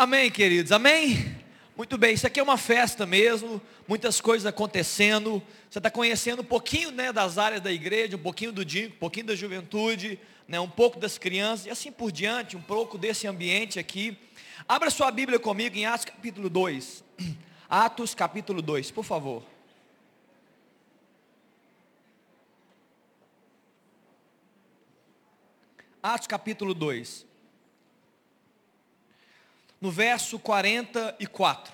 Amém, queridos, amém? Muito bem, isso aqui é uma festa mesmo, muitas coisas acontecendo. Você está conhecendo um pouquinho né, das áreas da igreja, um pouquinho do dia, um pouquinho da juventude, né, um pouco das crianças e assim por diante, um pouco desse ambiente aqui. Abra sua Bíblia comigo em Atos capítulo 2. Atos capítulo 2, por favor. Atos capítulo 2. No verso 44.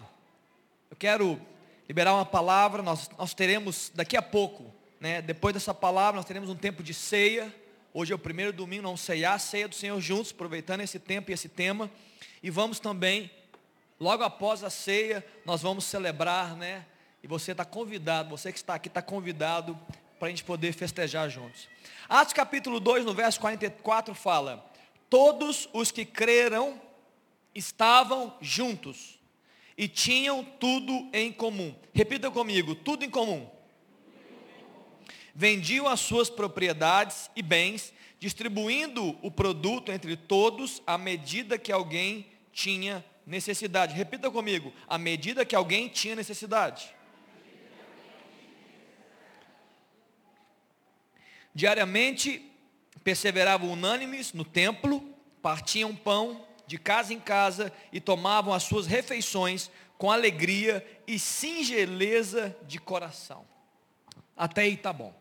Eu quero liberar uma palavra, nós, nós teremos daqui a pouco, né, depois dessa palavra, nós teremos um tempo de ceia. Hoje é o primeiro domingo, não ceiar, ceia do Senhor juntos, aproveitando esse tempo e esse tema. E vamos também, logo após a ceia, nós vamos celebrar, né? E você está convidado, você que está aqui está convidado para a gente poder festejar juntos. Atos capítulo 2, no verso 44, fala: Todos os que creram estavam juntos e tinham tudo em comum. Repita comigo: tudo em comum. Vendiam as suas propriedades e bens, distribuindo o produto entre todos à medida que alguém tinha necessidade. Repita comigo: à medida que alguém tinha necessidade. Diariamente perseveravam unânimes no templo, partiam pão de casa em casa e tomavam as suas refeições com alegria e singeleza de coração. Até aí tá bom.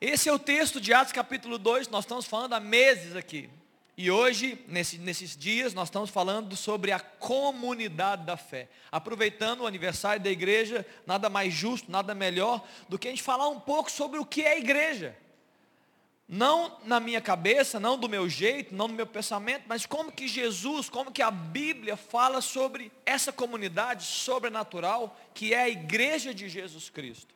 Esse é o texto de Atos capítulo 2, nós estamos falando há meses aqui. E hoje, nesse, nesses dias, nós estamos falando sobre a comunidade da fé. Aproveitando o aniversário da igreja, nada mais justo, nada melhor do que a gente falar um pouco sobre o que é igreja. Não na minha cabeça, não do meu jeito, não no meu pensamento, mas como que Jesus, como que a Bíblia fala sobre essa comunidade sobrenatural que é a igreja de Jesus Cristo.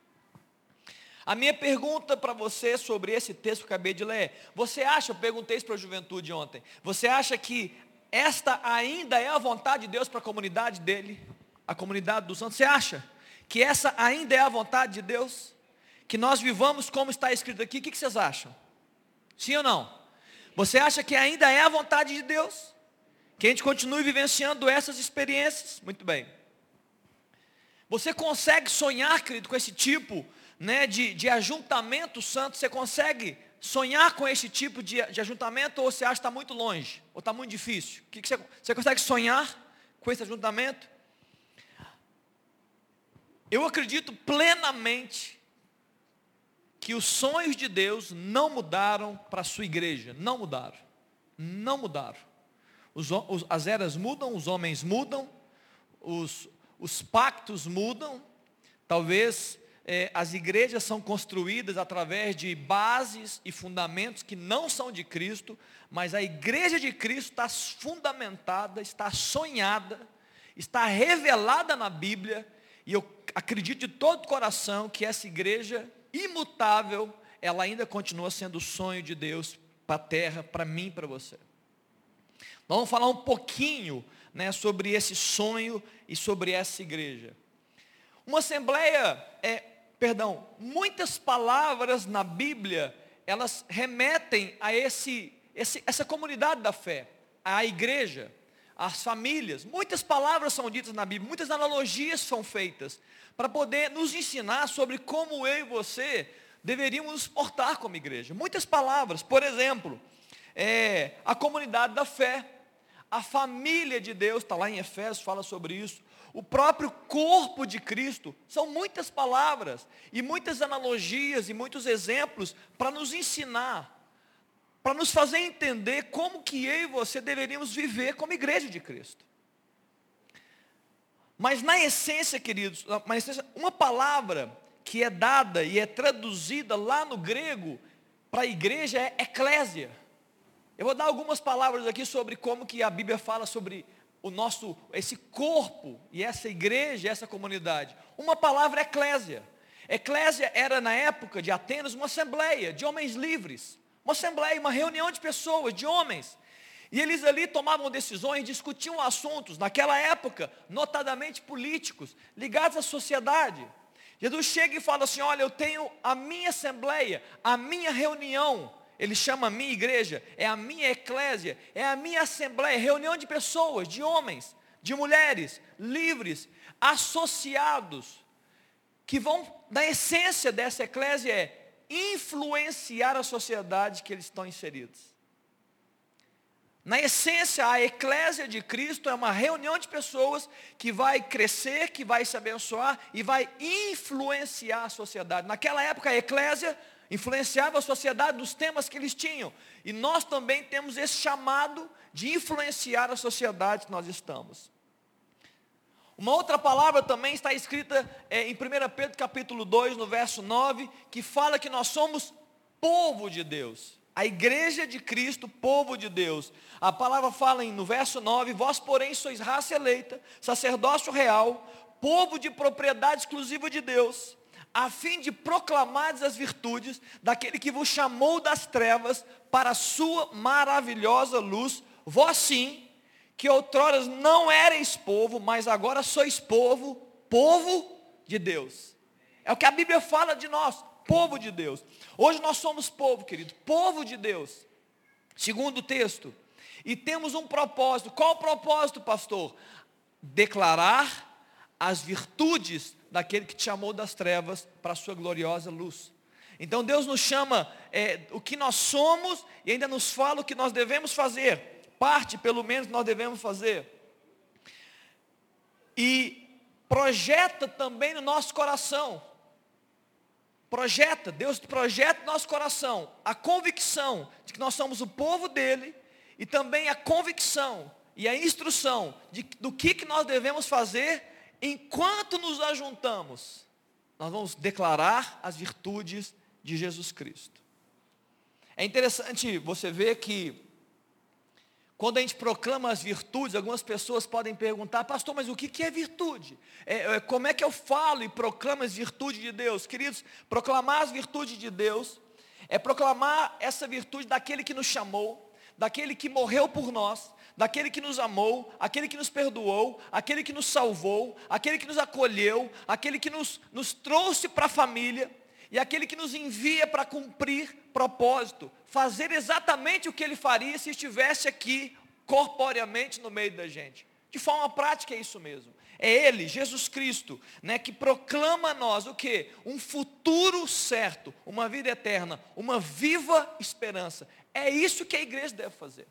A minha pergunta para você sobre esse texto que eu acabei de ler é, você acha, eu perguntei isso para a juventude ontem, você acha que esta ainda é a vontade de Deus para a comunidade dele, a comunidade dos santos? Você acha que essa ainda é a vontade de Deus? Que nós vivamos como está escrito aqui? O que vocês acham? Sim ou não? Você acha que ainda é a vontade de Deus? Que a gente continue vivenciando essas experiências? Muito bem. Você consegue sonhar, querido, com esse tipo né, de, de ajuntamento santo? Você consegue sonhar com esse tipo de, de ajuntamento ou você acha que está muito longe? Ou está muito difícil? Que que você, você consegue sonhar com esse ajuntamento? Eu acredito plenamente que os sonhos de Deus não mudaram para a sua igreja, não mudaram, não mudaram. Os, os, as eras mudam, os homens mudam, os, os pactos mudam, talvez é, as igrejas são construídas através de bases e fundamentos que não são de Cristo, mas a igreja de Cristo está fundamentada, está sonhada, está revelada na Bíblia, e eu acredito de todo o coração que essa igreja imutável, ela ainda continua sendo o sonho de Deus para a terra, para mim e para você. Vamos falar um pouquinho né, sobre esse sonho e sobre essa igreja. Uma assembleia, é, perdão, muitas palavras na Bíblia, elas remetem a esse, esse, essa comunidade da fé, a igreja, as famílias. Muitas palavras são ditas na Bíblia, muitas analogias são feitas para poder nos ensinar sobre como eu e você deveríamos nos portar como igreja. Muitas palavras, por exemplo, é, a comunidade da fé, a família de Deus, está lá em Efésios, fala sobre isso. O próprio corpo de Cristo, são muitas palavras e muitas analogias e muitos exemplos para nos ensinar, para nos fazer entender como que eu e você deveríamos viver como igreja de Cristo. Mas na essência, queridos, uma palavra que é dada e é traduzida lá no grego para a igreja é eclésia. Eu vou dar algumas palavras aqui sobre como que a Bíblia fala sobre o nosso, esse corpo e essa igreja, essa comunidade. Uma palavra é eclésia. Eclésia era na época de Atenas uma assembleia de homens livres. Uma assembleia, uma reunião de pessoas, de homens e eles ali tomavam decisões, discutiam assuntos, naquela época, notadamente políticos, ligados à sociedade. Jesus chega e fala assim: Olha, eu tenho a minha assembleia, a minha reunião. Ele chama a minha igreja, é a minha eclésia, é a minha assembleia, reunião de pessoas, de homens, de mulheres livres, associados, que vão, na essência dessa eclésia é influenciar a sociedade que eles estão inseridos. Na essência, a eclésia de Cristo é uma reunião de pessoas que vai crescer, que vai se abençoar e vai influenciar a sociedade. Naquela época, a eclésia influenciava a sociedade dos temas que eles tinham. E nós também temos esse chamado de influenciar a sociedade que nós estamos. Uma outra palavra também está escrita é, em 1 Pedro capítulo 2, no verso 9, que fala que nós somos povo de Deus. A igreja de Cristo, povo de Deus. A palavra fala em, no verso 9, vós porém sois raça eleita, sacerdócio real, povo de propriedade exclusiva de Deus, a fim de proclamar as virtudes daquele que vos chamou das trevas para a sua maravilhosa luz, vós sim, que outrora não erais povo, mas agora sois povo, povo de Deus. É o que a Bíblia fala de nós, povo de Deus. Hoje nós somos povo, querido, povo de Deus. Segundo o texto. E temos um propósito. Qual o propósito, pastor? Declarar as virtudes daquele que te chamou das trevas para a sua gloriosa luz. Então Deus nos chama é, o que nós somos e ainda nos fala o que nós devemos fazer. Parte, pelo menos, nós devemos fazer. E projeta também no nosso coração projeta, Deus projeta no nosso coração a convicção de que nós somos o povo dele e também a convicção e a instrução de, do que, que nós devemos fazer enquanto nos ajuntamos. Nós vamos declarar as virtudes de Jesus Cristo. É interessante você ver que quando a gente proclama as virtudes, algumas pessoas podem perguntar, pastor, mas o que é virtude? É, é, como é que eu falo e proclamo as virtudes de Deus? Queridos, proclamar as virtudes de Deus é proclamar essa virtude daquele que nos chamou, daquele que morreu por nós, daquele que nos amou, aquele que nos perdoou, aquele que nos salvou, aquele que nos acolheu, aquele que nos, nos trouxe para a família e aquele que nos envia para cumprir propósito, fazer exatamente o que ele faria se estivesse aqui corporeamente no meio da gente. De forma prática é isso mesmo. É Ele, Jesus Cristo, né, que proclama a nós o que? Um futuro certo, uma vida eterna, uma viva esperança. É isso que a igreja deve fazer.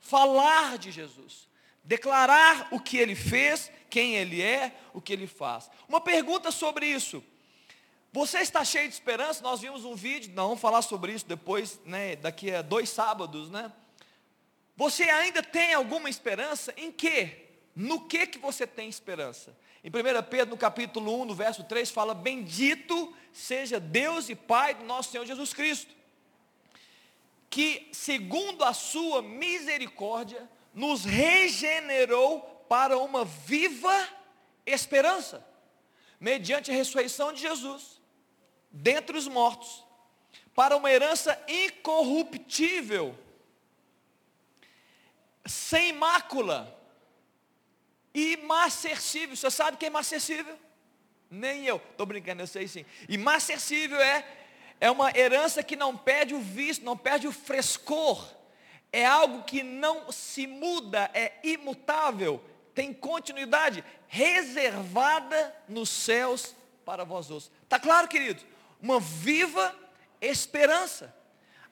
Falar de Jesus. Declarar o que Ele fez, quem Ele é, o que Ele faz. Uma pergunta sobre isso. Você está cheio de esperança? Nós vimos um vídeo, não vamos falar sobre isso depois, né, daqui a dois sábados, né? Você ainda tem alguma esperança? Em que? No que que você tem esperança? Em 1 Pedro, no capítulo 1, no verso 3, fala, bendito seja Deus e Pai do nosso Senhor Jesus Cristo, que segundo a sua misericórdia, nos regenerou para uma viva esperança, mediante a ressurreição de Jesus, dentre os mortos, para uma herança incorruptível, sem mácula, imarcessível. Você sabe que é imarcessível? Nem eu. Estou brincando, eu sei sim. Imarcessível é, é uma herança que não perde o visto, não perde o frescor. É algo que não se muda, é imutável, tem continuidade, reservada nos céus para vós outros. Está claro, querido? Uma viva esperança.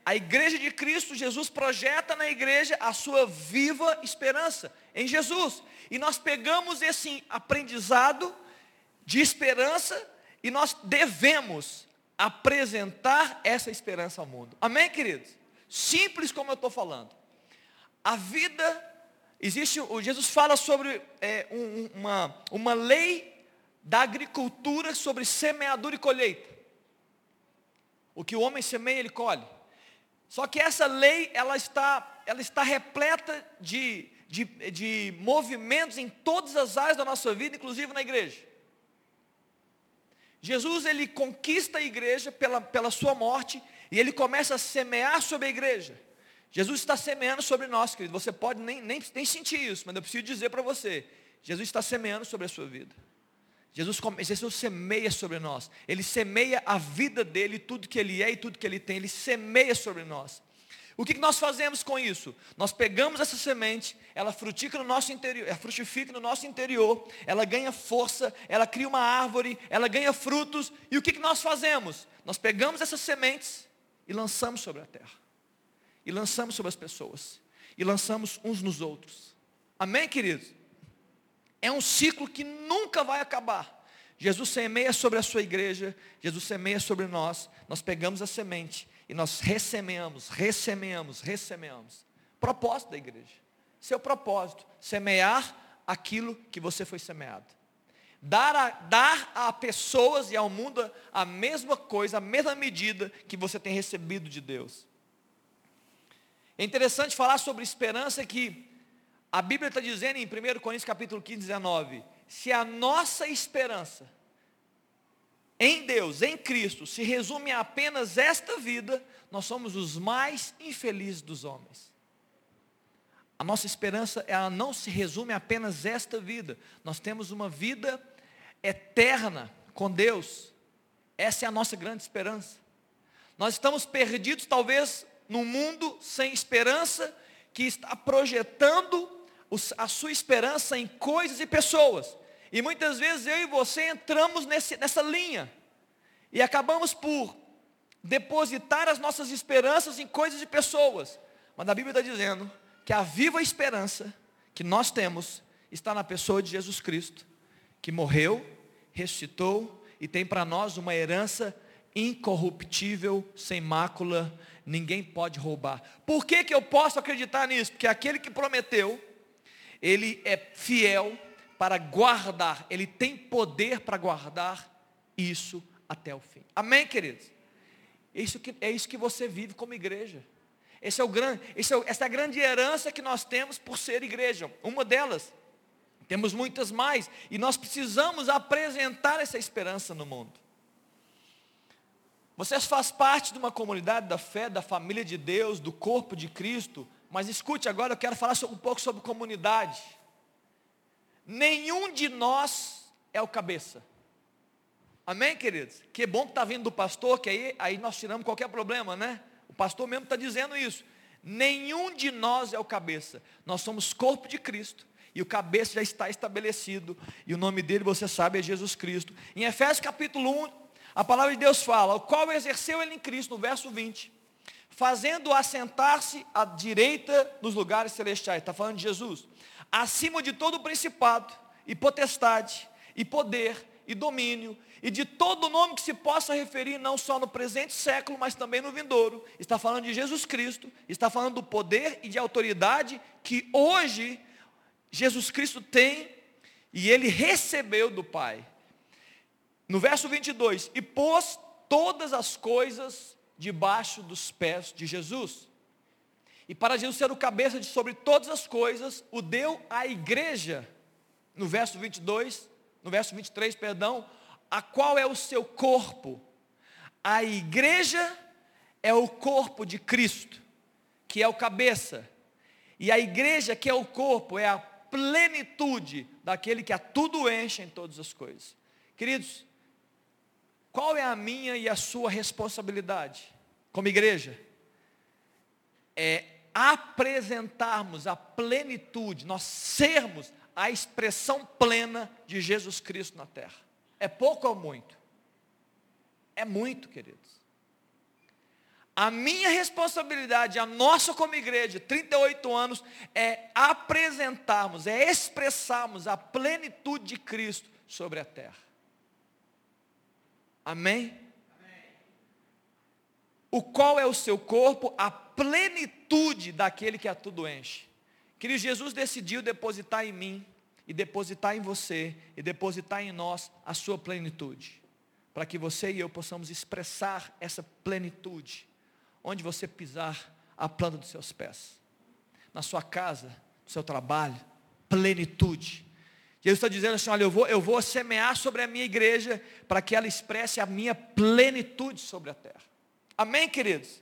A igreja de Cristo, Jesus projeta na igreja a sua viva esperança em Jesus. E nós pegamos esse aprendizado de esperança e nós devemos apresentar essa esperança ao mundo. Amém, queridos? Simples como eu estou falando. A vida, existe, o Jesus fala sobre é, um, uma, uma lei da agricultura sobre semeadura e colheita. O que o homem semeia, ele colhe. Só que essa lei, ela está, ela está repleta de, de, de movimentos em todas as áreas da nossa vida, inclusive na igreja. Jesus, ele conquista a igreja pela, pela sua morte, e ele começa a semear sobre a igreja. Jesus está semeando sobre nós, querido. Você pode nem, nem, nem sentir isso, mas eu preciso dizer para você. Jesus está semeando sobre a sua vida. Jesus, Jesus semeia sobre nós. Ele semeia a vida dele, tudo que ele é e tudo que ele tem. Ele semeia sobre nós. O que nós fazemos com isso? Nós pegamos essa semente, ela frutifica no nosso interior, ela frutifica no nosso interior, ela ganha força, ela cria uma árvore, ela ganha frutos, e o que nós fazemos? Nós pegamos essas sementes e lançamos sobre a terra, e lançamos sobre as pessoas, e lançamos uns nos outros. Amém, queridos? É um ciclo que nunca vai acabar. Jesus semeia sobre a sua igreja, Jesus semeia sobre nós, nós pegamos a semente e nós ressemeamos, ressemeamos, ressemeamos. Propósito da igreja. Seu propósito, semear aquilo que você foi semeado. Dar a, dar a pessoas e ao mundo a mesma coisa, a mesma medida que você tem recebido de Deus. É interessante falar sobre esperança que a Bíblia está dizendo em 1 Coríntios capítulo 15, 19, se a nossa esperança em Deus, em Cristo, se resume a apenas esta vida, nós somos os mais infelizes dos homens. A nossa esperança, ela não se resume a apenas esta vida. Nós temos uma vida eterna com Deus. Essa é a nossa grande esperança. Nós estamos perdidos, talvez, num mundo sem esperança, que está projetando a sua esperança em coisas e pessoas. E muitas vezes eu e você entramos nesse, nessa linha. E acabamos por depositar as nossas esperanças em coisas e pessoas. Mas a Bíblia está dizendo que a viva esperança que nós temos está na pessoa de Jesus Cristo, que morreu, ressuscitou e tem para nós uma herança incorruptível, sem mácula, ninguém pode roubar. Por que, que eu posso acreditar nisso? Porque aquele que prometeu, ele é fiel para guardar, ele tem poder para guardar isso até o fim. Amém, queridos? Isso que, é isso que você vive como igreja. Esse é o grande, esse é, essa é a grande herança que nós temos por ser igreja. Uma delas. Temos muitas mais. E nós precisamos apresentar essa esperança no mundo. Vocês fazem parte de uma comunidade da fé, da família de Deus, do corpo de Cristo. Mas escute agora, eu quero falar um pouco sobre comunidade. Nenhum de nós é o cabeça. Amém, queridos? Que bom que está vindo do pastor, que aí, aí nós tiramos qualquer problema, né? O pastor mesmo está dizendo isso. Nenhum de nós é o cabeça. Nós somos corpo de Cristo. E o cabeça já está estabelecido. E o nome dele, você sabe, é Jesus Cristo. Em Efésios capítulo 1, a palavra de Deus fala, o qual exerceu ele em Cristo, no verso 20, fazendo assentar-se à direita nos lugares celestiais. Está falando de Jesus acima de todo principado, e potestade, e poder, e domínio, e de todo nome que se possa referir, não só no presente século, mas também no vindouro. Está falando de Jesus Cristo, está falando do poder e de autoridade que hoje Jesus Cristo tem e ele recebeu do Pai. No verso 22, e pôs todas as coisas debaixo dos pés de Jesus. E para Jesus ser o cabeça de sobre todas as coisas, o deu à igreja. No verso 22, no verso 23, perdão, a qual é o seu corpo? A igreja é o corpo de Cristo, que é o cabeça. E a igreja, que é o corpo, é a plenitude daquele que a tudo enche em todas as coisas. Queridos, qual é a minha e a sua responsabilidade como igreja? É apresentarmos a plenitude, nós sermos a expressão plena de Jesus Cristo na terra. É pouco ou muito? É muito, queridos. A minha responsabilidade, a nossa como igreja, 38 anos, é apresentarmos, é expressarmos a plenitude de Cristo sobre a terra. Amém? O qual é o seu corpo? A plenitude daquele que a tudo enche. Querido, Jesus decidiu depositar em mim, e depositar em você, e depositar em nós a sua plenitude. Para que você e eu possamos expressar essa plenitude. Onde você pisar a planta dos seus pés. Na sua casa, no seu trabalho, plenitude. Jesus está dizendo assim, olha, eu vou, eu vou semear sobre a minha igreja para que ela expresse a minha plenitude sobre a terra. Amém, queridos?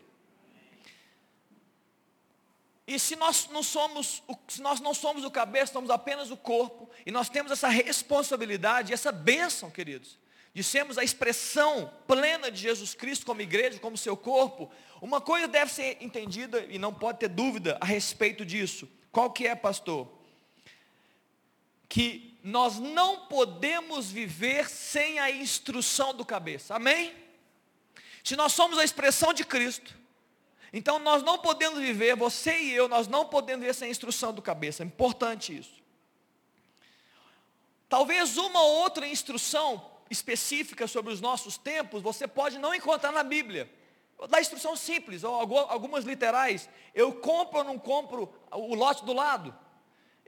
E se nós não somos, se nós não somos o cabeça, somos apenas o corpo, e nós temos essa responsabilidade, essa bênção, queridos, de sermos a expressão plena de Jesus Cristo como igreja, como seu corpo, uma coisa deve ser entendida e não pode ter dúvida a respeito disso. Qual que é, pastor? Que nós não podemos viver sem a instrução do cabeça. Amém? Se nós somos a expressão de Cristo, então nós não podemos viver, você e eu, nós não podemos viver sem a instrução do cabeça. É importante isso. Talvez uma ou outra instrução específica sobre os nossos tempos, você pode não encontrar na Bíblia. Dar instrução simples, algumas literais. Eu compro ou não compro o lote do lado?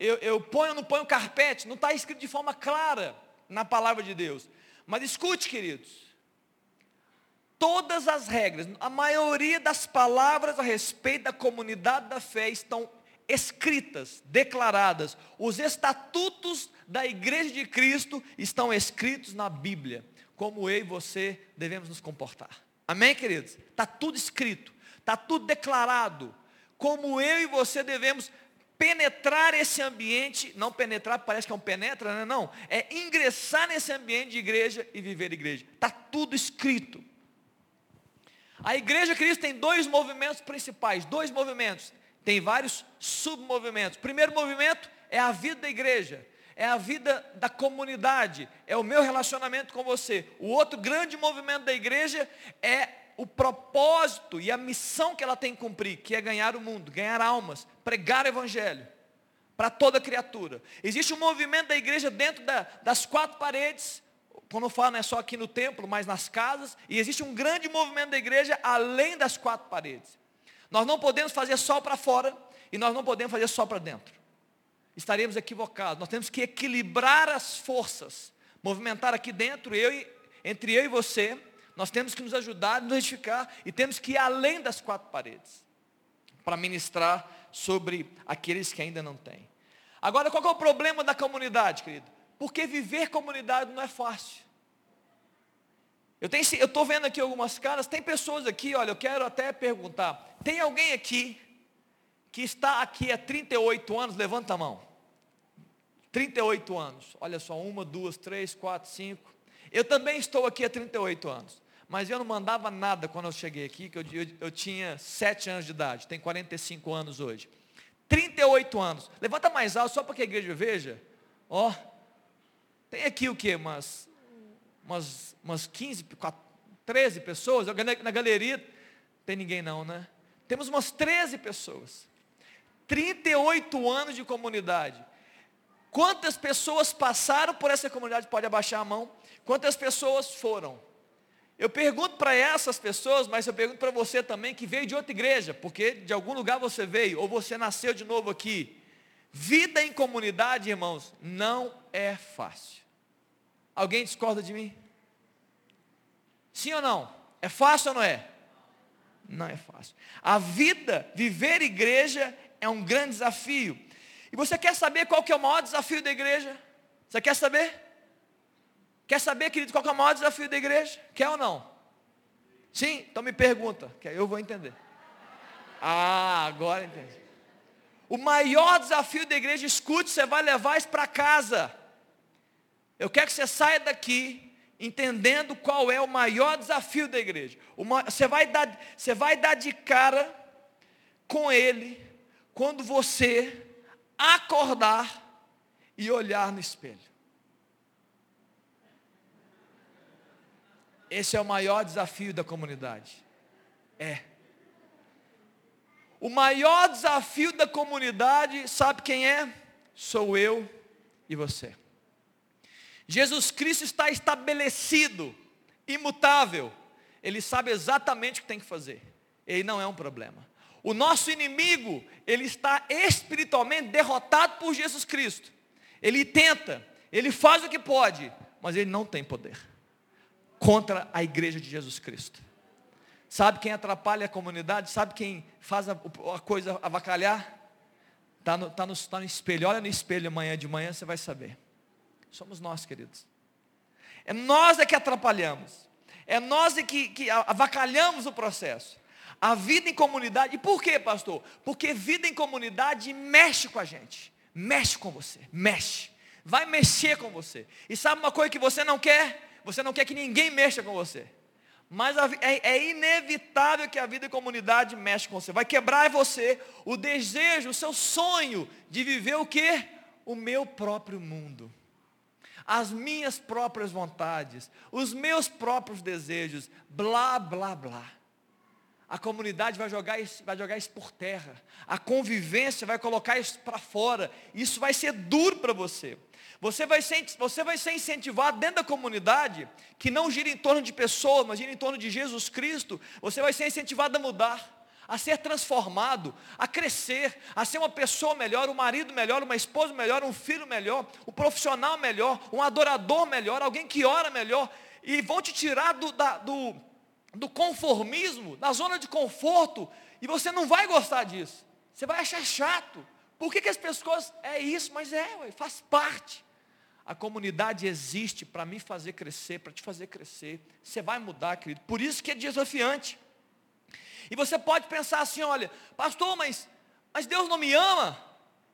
Eu, eu ponho ou não ponho carpete? Não está escrito de forma clara na palavra de Deus. Mas escute, queridos. Todas as regras, a maioria das palavras a respeito da comunidade da fé estão escritas, declaradas. Os estatutos da igreja de Cristo estão escritos na Bíblia, como eu e você devemos nos comportar. Amém, queridos? Está tudo escrito, está tudo declarado. Como eu e você devemos penetrar esse ambiente, não penetrar, parece que é um penetra, né? não, é ingressar nesse ambiente de igreja e viver igreja. Está tudo escrito. A igreja Cristo tem dois movimentos principais, dois movimentos. Tem vários submovimentos. Primeiro movimento é a vida da igreja é a vida da comunidade, é o meu relacionamento com você. O outro grande movimento da igreja é o propósito e a missão que ela tem que cumprir, que é ganhar o mundo, ganhar almas, pregar o evangelho para toda criatura. Existe um movimento da igreja dentro da, das quatro paredes, quando eu falo não é só aqui no templo, mas nas casas, e existe um grande movimento da igreja além das quatro paredes. Nós não podemos fazer só para fora e nós não podemos fazer só para dentro estaremos equivocados. Nós temos que equilibrar as forças, movimentar aqui dentro, eu e, entre eu e você. Nós temos que nos ajudar, nos edificar e temos que ir além das quatro paredes para ministrar sobre aqueles que ainda não têm. Agora, qual é o problema da comunidade, querido? Porque viver comunidade não é fácil. Eu estou vendo aqui algumas caras, tem pessoas aqui, olha, eu quero até perguntar, tem alguém aqui que está aqui há 38 anos, levanta a mão. 38 anos. Olha só, uma, duas, três, quatro, cinco. Eu também estou aqui há 38 anos. Mas eu não mandava nada quando eu cheguei aqui, que eu, eu, eu tinha 7 anos de idade, tenho 45 anos hoje. 38 anos. Levanta mais alto, só para que a igreja veja. Ó, tem aqui o quê? Umas, umas, umas 15, 13 pessoas. Na galeria tem ninguém não, né? Temos umas 13 pessoas. 38 anos de comunidade. Quantas pessoas passaram por essa comunidade? Pode abaixar a mão. Quantas pessoas foram? Eu pergunto para essas pessoas, mas eu pergunto para você também que veio de outra igreja, porque de algum lugar você veio, ou você nasceu de novo aqui. Vida em comunidade, irmãos, não é fácil. Alguém discorda de mim? Sim ou não? É fácil ou não é? Não é fácil. A vida, viver igreja, é um grande desafio. E você quer saber qual que é o maior desafio da igreja? Você quer saber? Quer saber, querido, qual é o maior desafio da igreja? Quer ou não? Sim? Então me pergunta, que eu vou entender. Ah, agora entendi. O maior desafio da igreja, escute, você vai levar isso para casa. Eu quero que você saia daqui entendendo qual é o maior desafio da igreja. Uma, você, vai dar, você vai dar de cara com ele quando você acordar e olhar no espelho. Esse é o maior desafio da comunidade. É. O maior desafio da comunidade, sabe quem é? Sou eu e você. Jesus Cristo está estabelecido, imutável. Ele sabe exatamente o que tem que fazer. Ele não é um problema. O nosso inimigo, ele está espiritualmente derrotado por Jesus Cristo. Ele tenta, ele faz o que pode, mas ele não tem poder contra a igreja de Jesus Cristo. Sabe quem atrapalha a comunidade? Sabe quem faz a, a coisa avacalhar? Está no, tá no, tá no espelho. Olha no espelho amanhã de manhã, você vai saber. Somos nós, queridos. É nós é que atrapalhamos. É nós é que, que avacalhamos o processo. A vida em comunidade, e por quê, pastor? Porque vida em comunidade mexe com a gente, mexe com você, mexe, vai mexer com você. E sabe uma coisa que você não quer? Você não quer que ninguém mexa com você. Mas é, é, inevitável que a vida em comunidade mexa com você. Vai quebrar em você o desejo, o seu sonho de viver o que? O meu próprio mundo. As minhas próprias vontades, os meus próprios desejos, blá, blá, blá. A comunidade vai jogar isso, vai jogar isso por terra. A convivência vai colocar isso para fora. Isso vai ser duro para você. Você vai, ser, você vai ser incentivado dentro da comunidade, que não gira em torno de pessoas, mas gira em torno de Jesus Cristo. Você vai ser incentivado a mudar, a ser transformado, a crescer, a ser uma pessoa melhor, um marido melhor, uma esposa melhor, um filho melhor, um profissional melhor, um adorador melhor, alguém que ora melhor. E vão te tirar do, da, do, do conformismo, da zona de conforto, e você não vai gostar disso. Você vai achar chato. Por que, que as pessoas, é isso, mas é, faz parte. A comunidade existe para me fazer crescer, para te fazer crescer. Você vai mudar, querido. Por isso que é desafiante. E você pode pensar assim, olha, pastor, mas, mas Deus não me ama?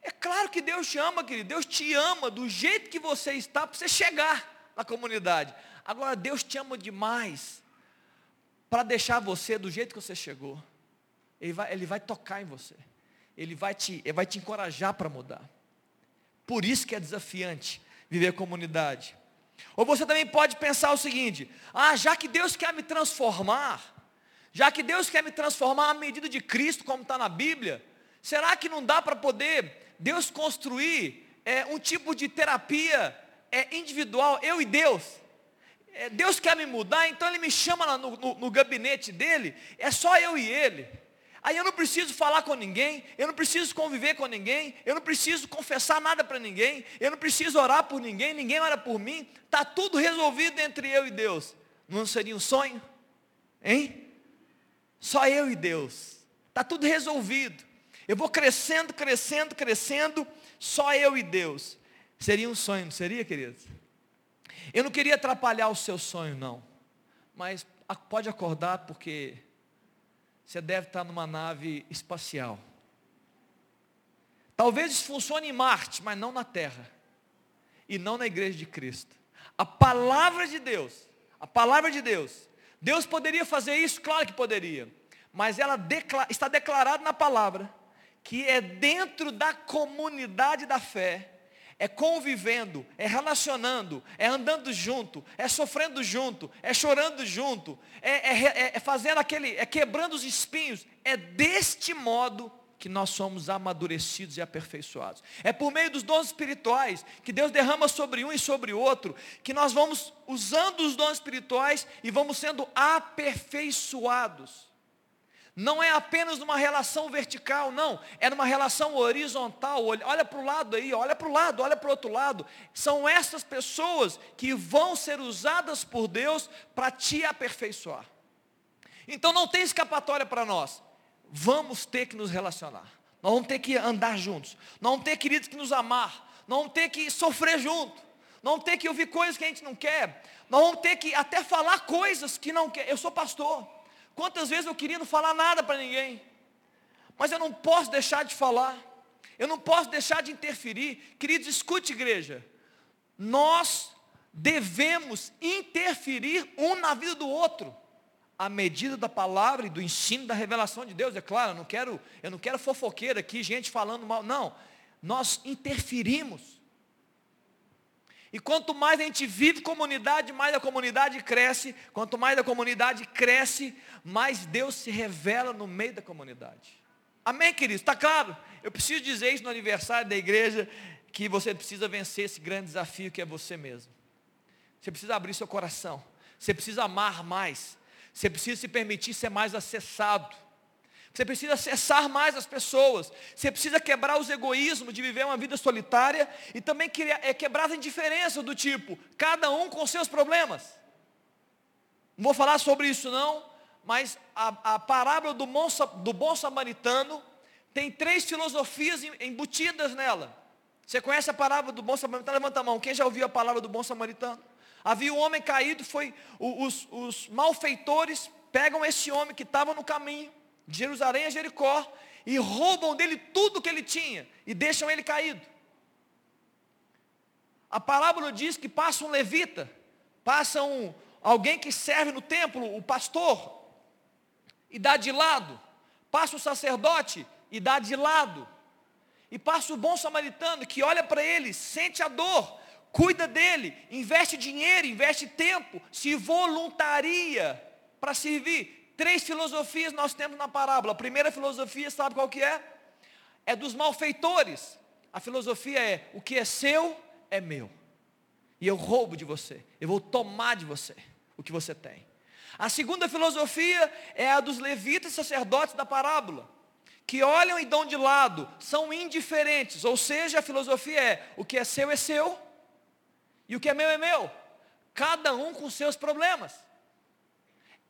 É claro que Deus te ama, querido. Deus te ama do jeito que você está para você chegar na comunidade. Agora, Deus te ama demais para deixar você do jeito que você chegou. Ele vai, ele vai tocar em você. Ele vai te, ele vai te encorajar para mudar. Por isso que é desafiante viver comunidade. Ou você também pode pensar o seguinte: ah, já que Deus quer me transformar, já que Deus quer me transformar à medida de Cristo, como está na Bíblia, será que não dá para poder Deus construir é, um tipo de terapia é, individual, eu e Deus? É, Deus quer me mudar, então Ele me chama no, no, no gabinete dele, é só eu e Ele. Aí eu não preciso falar com ninguém, eu não preciso conviver com ninguém, eu não preciso confessar nada para ninguém, eu não preciso orar por ninguém, ninguém ora por mim, está tudo resolvido entre eu e Deus. Não seria um sonho? Hein? Só eu e Deus. Está tudo resolvido. Eu vou crescendo, crescendo, crescendo, só eu e Deus. Seria um sonho, não seria, queridos? Eu não queria atrapalhar o seu sonho, não. Mas pode acordar porque você deve estar numa nave espacial. Talvez isso funcione em Marte, mas não na Terra. E não na igreja de Cristo. A palavra de Deus, a palavra de Deus, Deus poderia fazer isso? Claro que poderia. Mas ela está declarada na palavra que é dentro da comunidade da fé é convivendo, é relacionando, é andando junto, é sofrendo junto, é chorando junto, é, é, é, é fazendo aquele, é quebrando os espinhos. É deste modo que nós somos amadurecidos e aperfeiçoados. É por meio dos dons espirituais que Deus derrama sobre um e sobre outro, que nós vamos usando os dons espirituais e vamos sendo aperfeiçoados. Não é apenas numa relação vertical, não. É numa relação horizontal. Olha para o lado aí, olha para o lado, olha para o outro lado. São essas pessoas que vão ser usadas por Deus para te aperfeiçoar. Então não tem escapatória para nós. Vamos ter que nos relacionar. Nós vamos ter que andar juntos. Nós vamos ter, queridos, que nos amar. Nós vamos ter que sofrer junto. Nós vamos ter que ouvir coisas que a gente não quer. Nós vamos ter que até falar coisas que não quer. Eu sou pastor. Quantas vezes eu queria não falar nada para ninguém, mas eu não posso deixar de falar, eu não posso deixar de interferir. Queridos, escute, igreja, nós devemos interferir um na vida do outro, à medida da palavra e do ensino da revelação de Deus. É claro, eu não quero, eu não quero fofoqueira aqui, gente falando mal. Não, nós interferimos. E quanto mais a gente vive comunidade, mais a comunidade cresce. Quanto mais a comunidade cresce, mais Deus se revela no meio da comunidade. Amém, queridos? Está claro? Eu preciso dizer isso no aniversário da igreja, que você precisa vencer esse grande desafio que é você mesmo. Você precisa abrir seu coração. Você precisa amar mais. Você precisa se permitir ser mais acessado. Você precisa acessar mais as pessoas. Você precisa quebrar os egoísmos de viver uma vida solitária e também é, quebrar as indiferenças do tipo, cada um com seus problemas. Não vou falar sobre isso não, mas a, a parábola do bom, do bom samaritano tem três filosofias embutidas nela. Você conhece a parábola do bom samaritano? Levanta a mão. Quem já ouviu a palavra do bom samaritano? Havia um homem caído, foi os, os malfeitores pegam esse homem que estava no caminho de Jerusalém a Jericó e roubam dele tudo que ele tinha e deixam ele caído. A parábola diz que passa um levita, passa um, alguém que serve no templo, o pastor, e dá de lado, passa o sacerdote e dá de lado, e passa o bom samaritano que olha para ele, sente a dor, cuida dele, investe dinheiro, investe tempo, se voluntaria para servir. Três filosofias nós temos na parábola. A primeira filosofia, sabe qual que é? É dos malfeitores. A filosofia é: o que é seu é meu. E eu roubo de você. Eu vou tomar de você o que você tem. A segunda filosofia é a dos levitas e sacerdotes da parábola, que olham e dão de lado, são indiferentes. Ou seja, a filosofia é: o que é seu é seu, e o que é meu é meu. Cada um com seus problemas.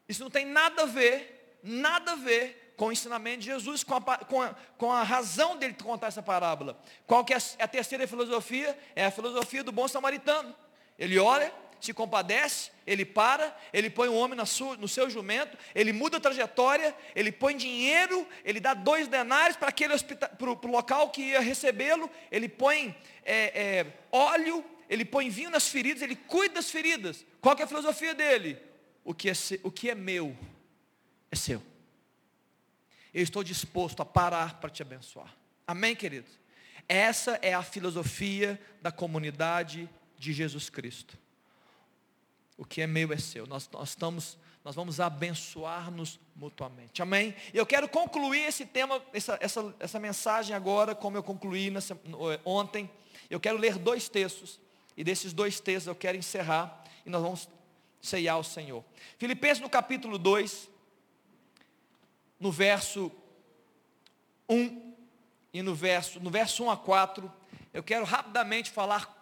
Isso não tem nada a ver, nada a ver com o ensinamento de Jesus, com a, com a, com a razão dele contar essa parábola. Qual que é a terceira filosofia? É a filosofia do bom samaritano. Ele olha, se compadece, ele para, ele põe o um homem sua, no seu jumento, ele muda a trajetória, ele põe dinheiro, ele dá dois denários para aquele para o local que ia recebê-lo, ele põe é, é, óleo, ele põe vinho nas feridas, ele cuida das feridas. Qual é a filosofia dele? O que é, o que é meu é seu. Eu estou disposto a parar para te abençoar. Amém, queridos? Essa é a filosofia da comunidade de Jesus Cristo. O que é meu é seu. Nós, nós estamos, nós vamos abençoar-nos mutuamente. Amém? Eu quero concluir esse tema, essa, essa, essa mensagem agora, como eu concluí nessa, ontem. Eu quero ler dois textos e desses dois textos eu quero encerrar e nós vamos ceiar o Senhor. Filipenses no capítulo 2, no verso 1 e no verso, no verso 1 a 4, eu quero rapidamente falar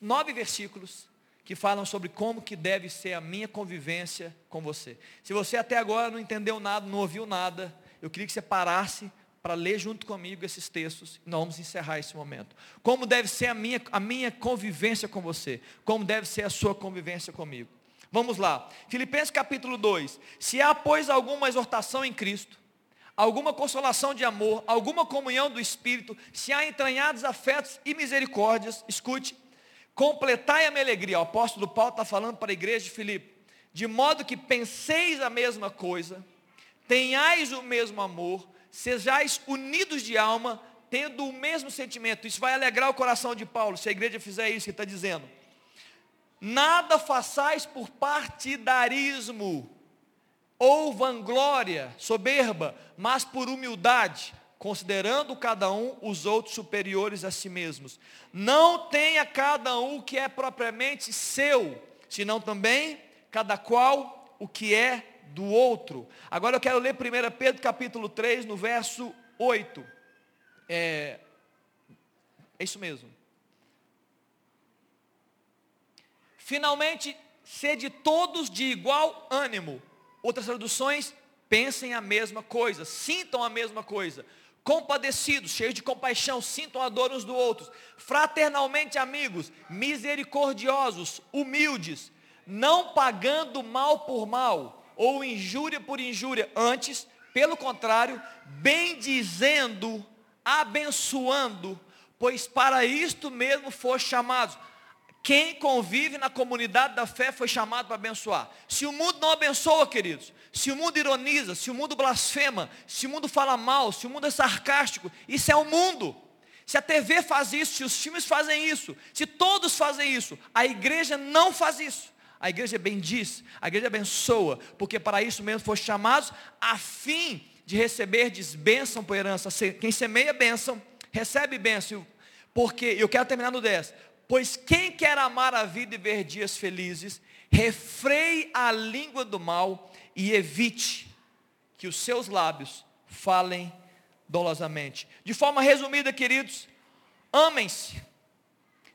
nove versículos que falam sobre como que deve ser a minha convivência com você. Se você até agora não entendeu nada, não ouviu nada, eu queria que você parasse para ler junto comigo esses textos. Nós vamos encerrar esse momento. Como deve ser a minha, a minha convivência com você? Como deve ser a sua convivência comigo? Vamos lá. Filipenses capítulo 2. Se há, pois, alguma exortação em Cristo, alguma consolação de amor, alguma comunhão do Espírito, se há entranhados afetos e misericórdias, escute, completai a minha alegria. O apóstolo Paulo está falando para a igreja de Filipe. De modo que penseis a mesma coisa, tenhais o mesmo amor, sejais unidos de alma, tendo o mesmo sentimento. Isso vai alegrar o coração de Paulo, se a igreja fizer isso que está dizendo. Nada façais por partidarismo ou vanglória, soberba, mas por humildade, considerando cada um os outros superiores a si mesmos. Não tenha cada um o que é propriamente seu, senão também cada qual o que é do outro. Agora eu quero ler 1 Pedro capítulo 3, no verso 8. É, é isso mesmo. Finalmente, sede todos de igual ânimo. Outras traduções, pensem a mesma coisa, sintam a mesma coisa. Compadecidos, cheios de compaixão, sintam a dor uns do outros. Fraternalmente amigos, misericordiosos, humildes, não pagando mal por mal ou injúria por injúria, antes, pelo contrário, bendizendo, abençoando, pois para isto mesmo foi chamados. Quem convive na comunidade da fé foi chamado para abençoar. Se o mundo não abençoa, queridos, se o mundo ironiza, se o mundo blasfema, se o mundo fala mal, se o mundo é sarcástico, isso é o mundo. Se a TV faz isso, se os filmes fazem isso, se todos fazem isso, a igreja não faz isso. A igreja bendiz, a igreja abençoa, porque para isso mesmo foram chamados a fim de receber bênção por herança. Quem semeia bênção, recebe bênção. Porque, eu quero terminar no 10. Pois quem quer amar a vida e ver dias felizes, refreie a língua do mal e evite que os seus lábios falem dolosamente. De forma resumida, queridos, amem-se,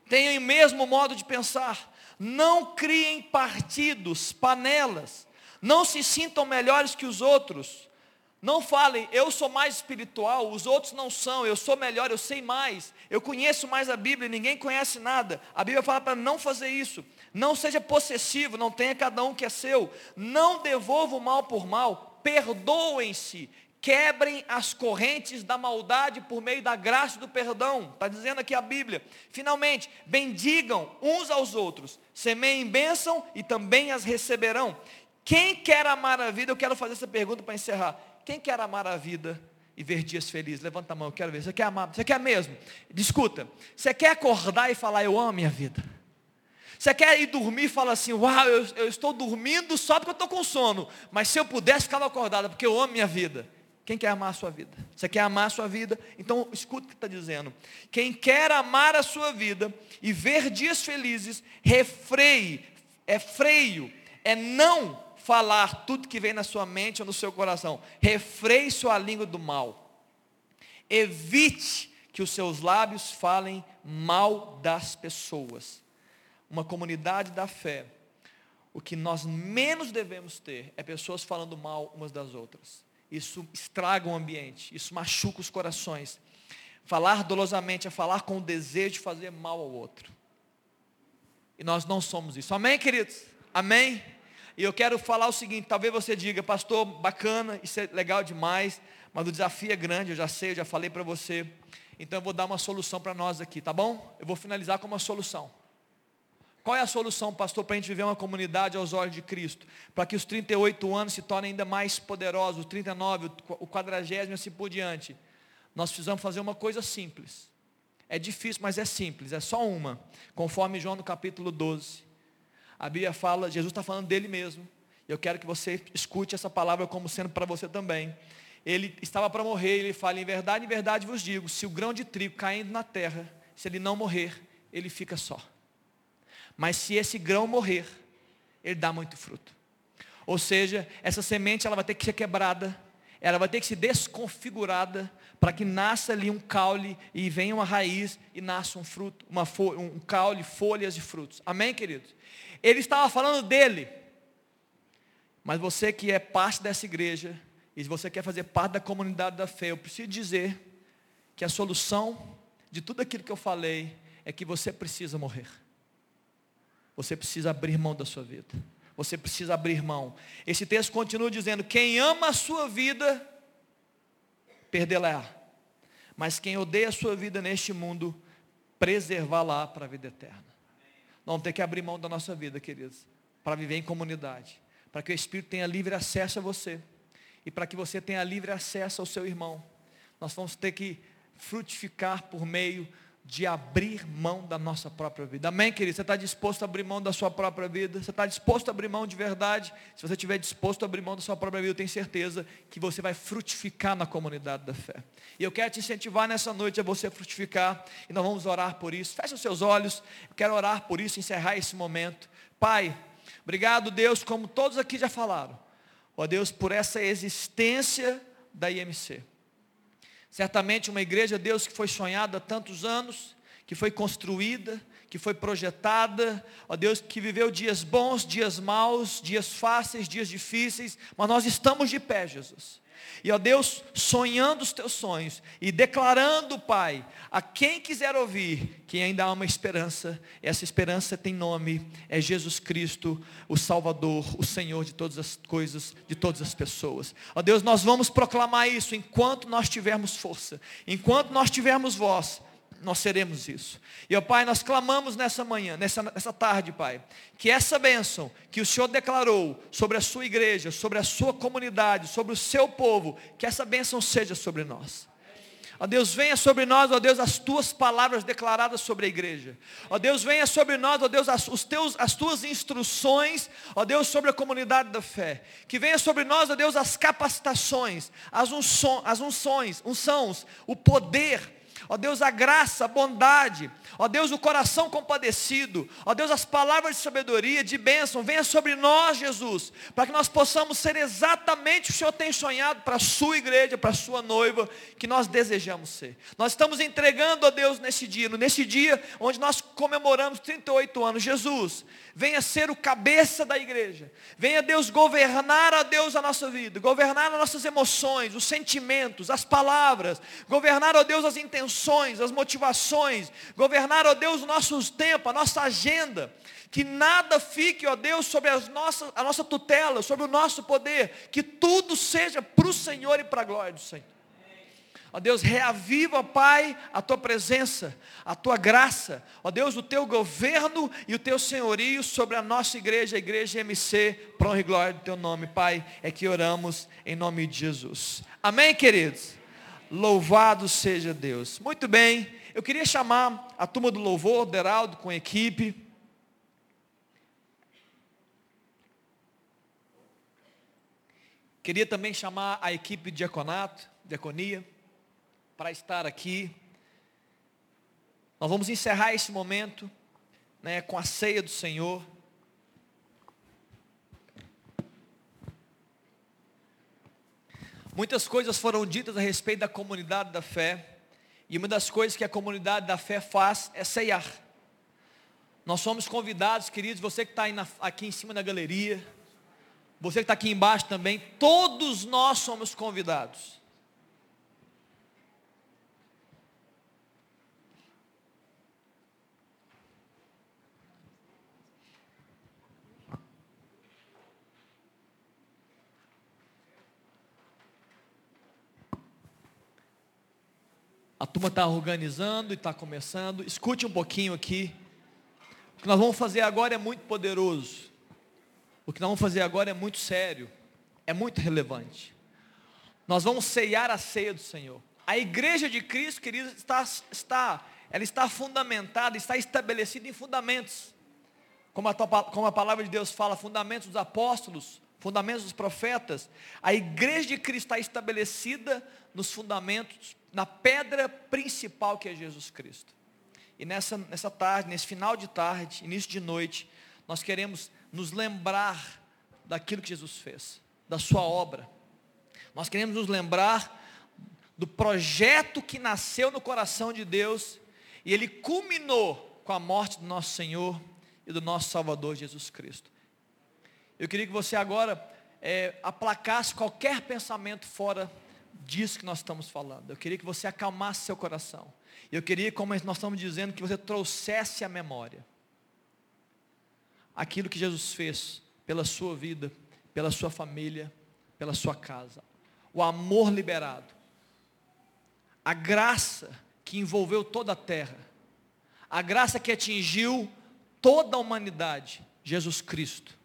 tenham o mesmo modo de pensar, não criem partidos, panelas. Não se sintam melhores que os outros. Não falem, eu sou mais espiritual, os outros não são, eu sou melhor, eu sei mais, eu conheço mais a Bíblia, ninguém conhece nada. A Bíblia fala para não fazer isso. Não seja possessivo, não tenha cada um que é seu. Não devolva o mal por mal, perdoem-se. quebrem as correntes da maldade por meio da graça do perdão. Está dizendo aqui a Bíblia. Finalmente, bendigam uns aos outros, semeiem bênção e também as receberão. Quem quer amar a vida, eu quero fazer essa pergunta para encerrar. Quem quer amar a vida e ver dias felizes? Levanta a mão, eu quero ver. Você quer amar? Você quer mesmo? Discuta. Você quer acordar e falar, eu amo minha vida? Você quer ir dormir e falar assim, uau, eu, eu estou dormindo só porque eu estou com sono. Mas se eu pudesse, ficava acordada, porque eu amo minha vida. Quem quer amar a sua vida? Você quer amar a sua vida? Então escuta o que está dizendo. Quem quer amar a sua vida e ver dias felizes, refreie, é freio, é não falar tudo que vem na sua mente ou no seu coração. Refreie sua língua do mal. Evite que os seus lábios falem mal das pessoas. Uma comunidade da fé, o que nós menos devemos ter é pessoas falando mal umas das outras isso estraga o ambiente, isso machuca os corações. Falar dolosamente é falar com o desejo de fazer mal ao outro. E nós não somos isso. Amém, queridos? Amém? E eu quero falar o seguinte: talvez você diga, pastor, bacana, isso é legal demais, mas o desafio é grande, eu já sei, eu já falei para você. Então eu vou dar uma solução para nós aqui, tá bom? Eu vou finalizar com uma solução. Qual é a solução, pastor, para a gente viver uma comunidade aos olhos de Cristo? Para que os 38 anos se tornem ainda mais poderosos, os 39, o 40 assim por diante. Nós precisamos fazer uma coisa simples. É difícil, mas é simples, é só uma. Conforme João no capítulo 12. A Bíblia fala, Jesus está falando dele mesmo. Eu quero que você escute essa palavra como sendo para você também. Ele estava para morrer, ele fala, em verdade, em verdade vos digo, se o grão de trigo caindo na terra, se ele não morrer, ele fica só. Mas se esse grão morrer, ele dá muito fruto. Ou seja, essa semente ela vai ter que ser quebrada, ela vai ter que ser desconfigurada para que nasça ali um caule e venha uma raiz e nasça um fruto, uma um caule, folhas e frutos. Amém, queridos? Ele estava falando dele. Mas você que é parte dessa igreja e você quer fazer parte da comunidade da fé, eu preciso dizer que a solução de tudo aquilo que eu falei é que você precisa morrer. Você precisa abrir mão da sua vida. Você precisa abrir mão. Esse texto continua dizendo: quem ama a sua vida, perdê-la. Mas quem odeia a sua vida neste mundo, preservá-la para a vida eterna. Vamos ter que abrir mão da nossa vida, queridos, para viver em comunidade, para que o Espírito tenha livre acesso a você e para que você tenha livre acesso ao seu irmão. Nós vamos ter que frutificar por meio de abrir mão da nossa própria vida. Amém, querido? Você está disposto a abrir mão da sua própria vida? Você está disposto a abrir mão de verdade? Se você estiver disposto a abrir mão da sua própria vida, eu tenho certeza que você vai frutificar na comunidade da fé. E eu quero te incentivar nessa noite a você frutificar. E nós vamos orar por isso. Feche os seus olhos. Eu quero orar por isso, encerrar esse momento. Pai, obrigado, Deus, como todos aqui já falaram. Ó Deus, por essa existência da IMC. Certamente uma igreja, Deus, que foi sonhada há tantos anos, que foi construída, que foi projetada, ó Deus, que viveu dias bons, dias maus, dias fáceis, dias difíceis, mas nós estamos de pé, Jesus. E ó Deus, sonhando os teus sonhos e declarando, Pai, a quem quiser ouvir, que ainda há uma esperança, essa esperança tem nome, é Jesus Cristo, o Salvador, o Senhor de todas as coisas, de todas as pessoas. Ó Deus, nós vamos proclamar isso enquanto nós tivermos força, enquanto nós tivermos voz nós seremos isso. E, ó Pai, nós clamamos nessa manhã, nessa, nessa tarde, Pai, que essa bênção que o Senhor declarou sobre a sua igreja, sobre a sua comunidade, sobre o seu povo, que essa bênção seja sobre nós. Ó Deus, venha sobre nós, ó Deus, as tuas palavras declaradas sobre a igreja. Ó Deus, venha sobre nós, ó Deus, as, os teus, as tuas instruções, ó Deus, sobre a comunidade da fé. Que venha sobre nós, ó Deus, as capacitações, as, unções, as unções, unções, o poder ó Deus, a graça, a bondade, ó Deus, o coração compadecido, ó Deus, as palavras de sabedoria, de bênção, venha sobre nós, Jesus, para que nós possamos ser exatamente o que o Senhor tem sonhado para a sua igreja, para a sua noiva, que nós desejamos ser. Nós estamos entregando a Deus nesse dia, nesse dia onde nós comemoramos 38 anos. Jesus, venha ser o cabeça da igreja. Venha Deus governar a Deus a nossa vida, governar as nossas emoções, os sentimentos, as palavras, governar a Deus as intenções, as motivações, governar ó Deus, os nossos tempos, a nossa agenda. Que nada fique, ó Deus, sobre as nossas, a nossa tutela, sobre o nosso poder. Que tudo seja para o Senhor e para a glória do Senhor. Ó Deus, reaviva, Pai, a tua presença, a tua graça. Ó Deus, o teu governo e o teu senhorio sobre a nossa igreja, a igreja MC, para honra e glória do teu nome, Pai. É que oramos em nome de Jesus. Amém, queridos? Louvado seja Deus. Muito bem, eu queria chamar a turma do louvor, Deraldo, com a equipe. Queria também chamar a equipe de diaconato, diaconia para estar aqui. Nós vamos encerrar esse momento né, com a ceia do Senhor. Muitas coisas foram ditas a respeito da comunidade da fé. E uma das coisas que a comunidade da fé faz é ceiar. Nós somos convidados, queridos, você que está aqui em cima da galeria, você que está aqui embaixo também, todos nós somos convidados A turma está organizando e está começando. Escute um pouquinho aqui. O que nós vamos fazer agora é muito poderoso. O que nós vamos fazer agora é muito sério. É muito relevante. Nós vamos ceiar a ceia do Senhor. A igreja de Cristo, queridos, está, está, ela está fundamentada, está estabelecida em fundamentos. Como a, como a palavra de Deus fala, fundamentos dos apóstolos, fundamentos dos profetas. A igreja de Cristo está estabelecida nos fundamentos na pedra principal que é Jesus Cristo. E nessa, nessa tarde, nesse final de tarde, início de noite, nós queremos nos lembrar daquilo que Jesus fez, da sua obra. Nós queremos nos lembrar do projeto que nasceu no coração de Deus e ele culminou com a morte do nosso Senhor e do nosso Salvador Jesus Cristo. Eu queria que você agora é, aplacasse qualquer pensamento fora disso que nós estamos falando. Eu queria que você acalmasse seu coração. Eu queria, como nós estamos dizendo, que você trouxesse à memória aquilo que Jesus fez pela sua vida, pela sua família, pela sua casa. O amor liberado. A graça que envolveu toda a terra. A graça que atingiu toda a humanidade. Jesus Cristo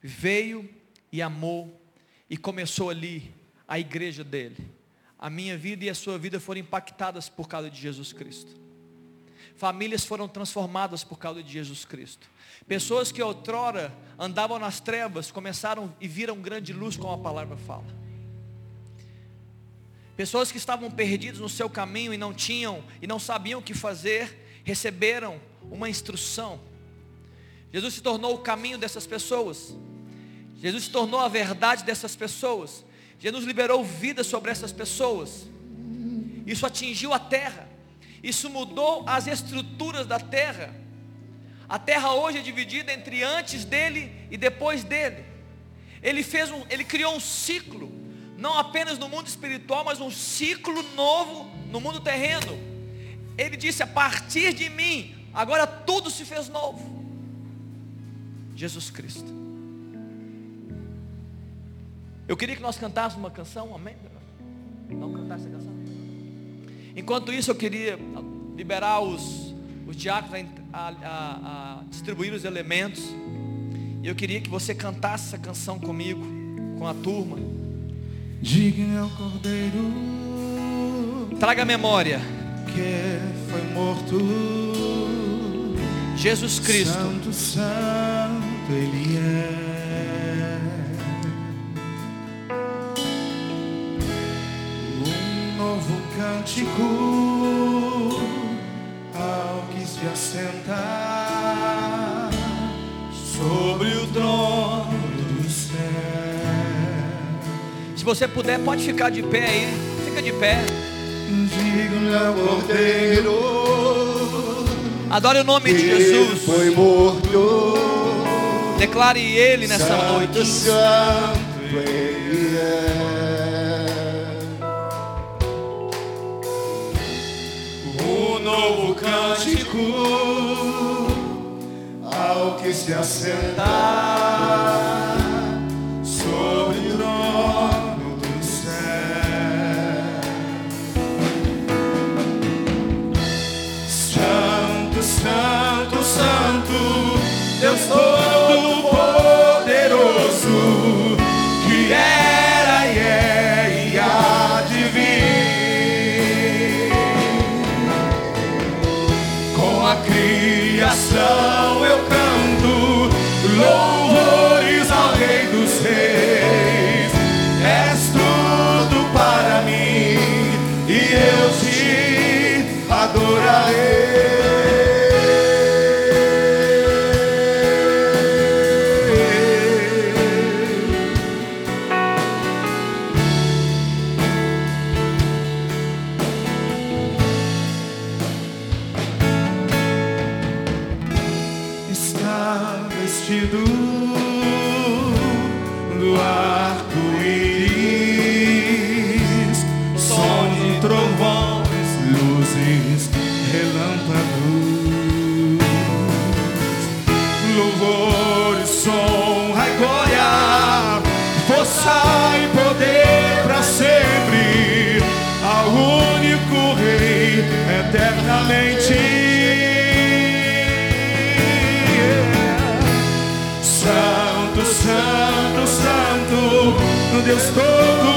veio e amou e começou ali a igreja dele. A minha vida e a sua vida foram impactadas por causa de Jesus Cristo. Famílias foram transformadas por causa de Jesus Cristo. Pessoas que outrora andavam nas trevas começaram e viram grande luz, como a palavra fala. Pessoas que estavam perdidas no seu caminho e não tinham e não sabiam o que fazer, receberam uma instrução. Jesus se tornou o caminho dessas pessoas. Jesus se tornou a verdade dessas pessoas. Jesus liberou vida sobre essas pessoas. Isso atingiu a terra. Isso mudou as estruturas da terra. A terra hoje é dividida entre antes dele e depois dele. Ele fez um, ele criou um ciclo, não apenas no mundo espiritual, mas um ciclo novo no mundo terreno. Ele disse: a partir de mim, agora tudo se fez novo. Jesus Cristo. Eu queria que nós cantássemos uma canção, amém? Vamos cantar essa canção? Enquanto isso, eu queria liberar os, os diáconos a, a, a distribuir os elementos. E eu queria que você cantasse essa canção comigo, com a turma. Digno é o Cordeiro. Traga a memória. Que foi morto. Jesus Cristo. Santo, santo Ele é. Cântico ao que se assenta sobre o trono do céu. Se você puder, pode ficar de pé aí. Fica de pé. Digno é o cordeiro. Adore o nome de Jesus. Foi morto. Declare Ele nessa Santo, noite. Santo Ele é. Cântico ao que se assentar Deus Todo-Poderoso,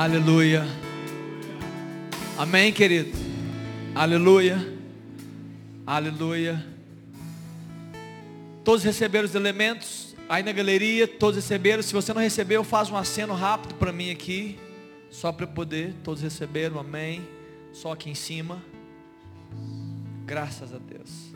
Aleluia. Amém, querido. Aleluia. Aleluia. Todos receberam os elementos aí na galeria, todos receberam. Se você não recebeu, faz um aceno rápido para mim aqui, só para eu poder. Todos receberam, amém. Só aqui em cima. Graças a Deus.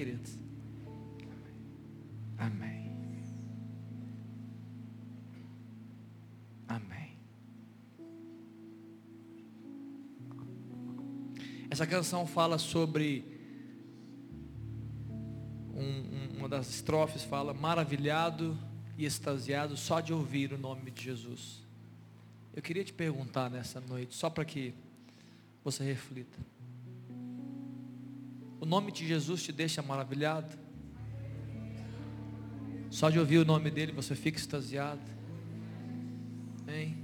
Queridos? Amém. Amém. Essa canção fala sobre um, uma das estrofes fala, maravilhado e extasiado só de ouvir o nome de Jesus. Eu queria te perguntar nessa noite, só para que você reflita. Nome de Jesus te deixa maravilhado? Só de ouvir o nome dele você fica extasiado? Hein?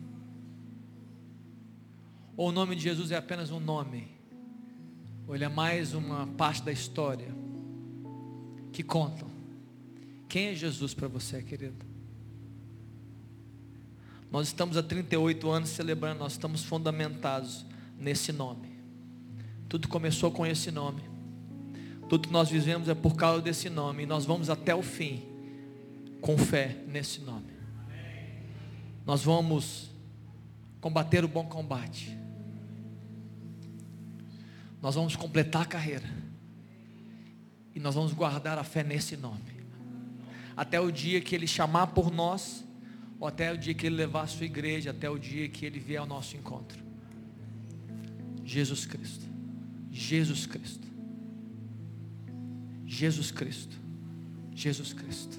Ou o nome de Jesus é apenas um nome? Ou ele é mais uma parte da história que contam? Quem é Jesus para você, querido? Nós estamos há 38 anos celebrando, nós estamos fundamentados nesse nome. Tudo começou com esse nome. Tudo que nós vivemos é por causa desse nome. E nós vamos até o fim com fé nesse nome. Nós vamos combater o bom combate. Nós vamos completar a carreira. E nós vamos guardar a fé nesse nome. Até o dia que Ele chamar por nós, ou até o dia que Ele levar a sua igreja, até o dia que Ele vier ao nosso encontro. Jesus Cristo. Jesus Cristo. Jesus Cristo. Jesus Cristo.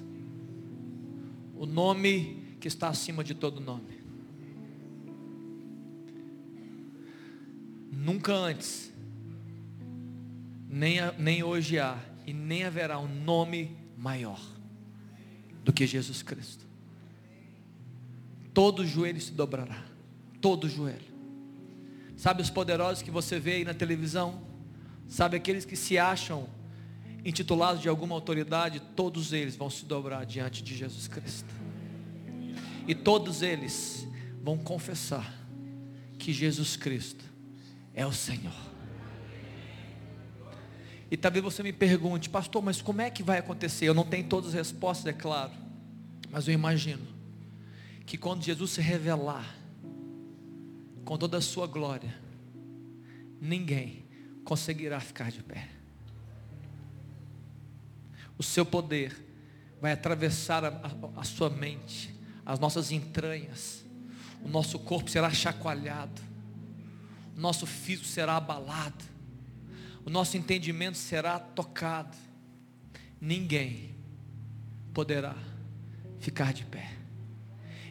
O nome que está acima de todo nome. Nunca antes, nem, nem hoje há, e nem haverá um nome maior do que Jesus Cristo. Todo joelho se dobrará. Todo joelho. Sabe os poderosos que você vê aí na televisão? Sabe aqueles que se acham intitulados de alguma autoridade? Todos eles vão se dobrar diante de Jesus Cristo. E todos eles vão confessar que Jesus Cristo é o Senhor. E talvez você me pergunte, pastor, mas como é que vai acontecer? Eu não tenho todas as respostas, é claro. Mas eu imagino que quando Jesus se revelar, com toda a sua glória, ninguém conseguirá ficar de pé. O seu poder vai atravessar a, a, a sua mente, as nossas entranhas, o nosso corpo será chacoalhado, o nosso físico será abalado, o nosso entendimento será tocado. Ninguém poderá ficar de pé,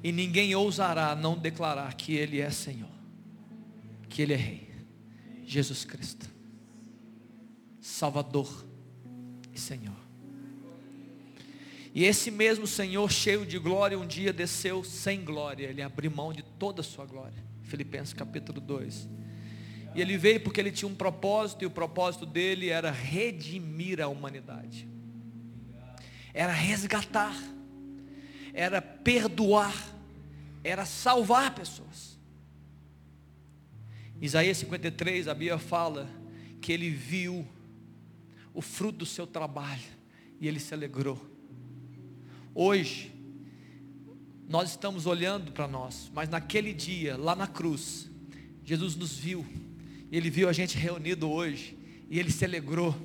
e ninguém ousará não declarar que Ele é Senhor que Ele é Rei. Jesus Cristo, Salvador e Senhor. E esse mesmo Senhor, cheio de glória, um dia desceu sem glória. Ele abriu mão de toda a sua glória. Filipenses capítulo 2. E ele veio porque ele tinha um propósito, e o propósito dele era redimir a humanidade. Era resgatar. Era perdoar. Era salvar pessoas. Isaías 53, a Bíblia fala que ele viu o fruto do seu trabalho e ele se alegrou. Hoje, nós estamos olhando para nós, mas naquele dia, lá na cruz, Jesus nos viu, ele viu a gente reunido hoje, e ele se alegrou.